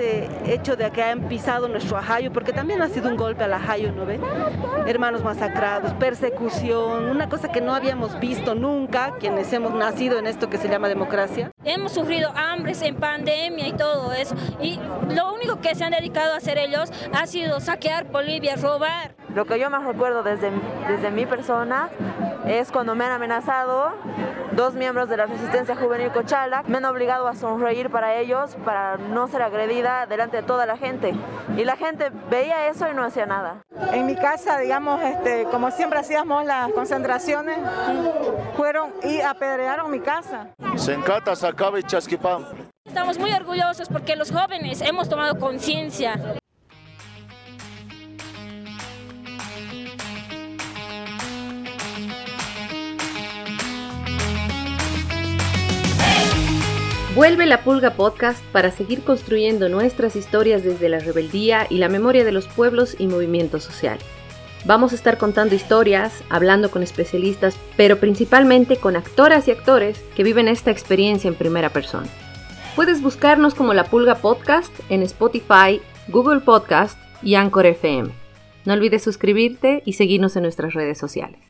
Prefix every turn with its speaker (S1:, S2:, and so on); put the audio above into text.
S1: este hecho de que han pisado nuestro ajayo, porque también ha sido un golpe al ajayo, ¿no ve? Hermanos masacrados, persecución, una cosa que no habíamos visto nunca, quienes hemos nacido en esto que se llama democracia.
S2: Hemos sufrido hambres en pandemia y todo eso, y lo único que se han dedicado a hacer ellos ha sido saquear Bolivia, robar.
S3: Lo que yo más recuerdo desde, desde mi persona es cuando me han amenazado dos miembros de la resistencia juvenil Cochala, me han obligado a sonreír para ellos, para no ser agredida delante de toda la gente. Y la gente veía eso y no hacía nada.
S4: En mi casa, digamos, este, como siempre hacíamos las concentraciones, fueron y apedrearon mi casa.
S5: Sencata, Sacaba y Chasquipán.
S2: Estamos muy orgullosos porque los jóvenes hemos tomado conciencia.
S6: Vuelve la Pulga Podcast para seguir construyendo nuestras historias desde la rebeldía y la memoria de los pueblos y movimientos sociales. Vamos a estar contando historias, hablando con especialistas, pero principalmente con actoras y actores que viven esta experiencia en primera persona. Puedes buscarnos como La Pulga Podcast en Spotify, Google Podcast y Anchor FM. No olvides suscribirte y seguirnos en nuestras redes sociales.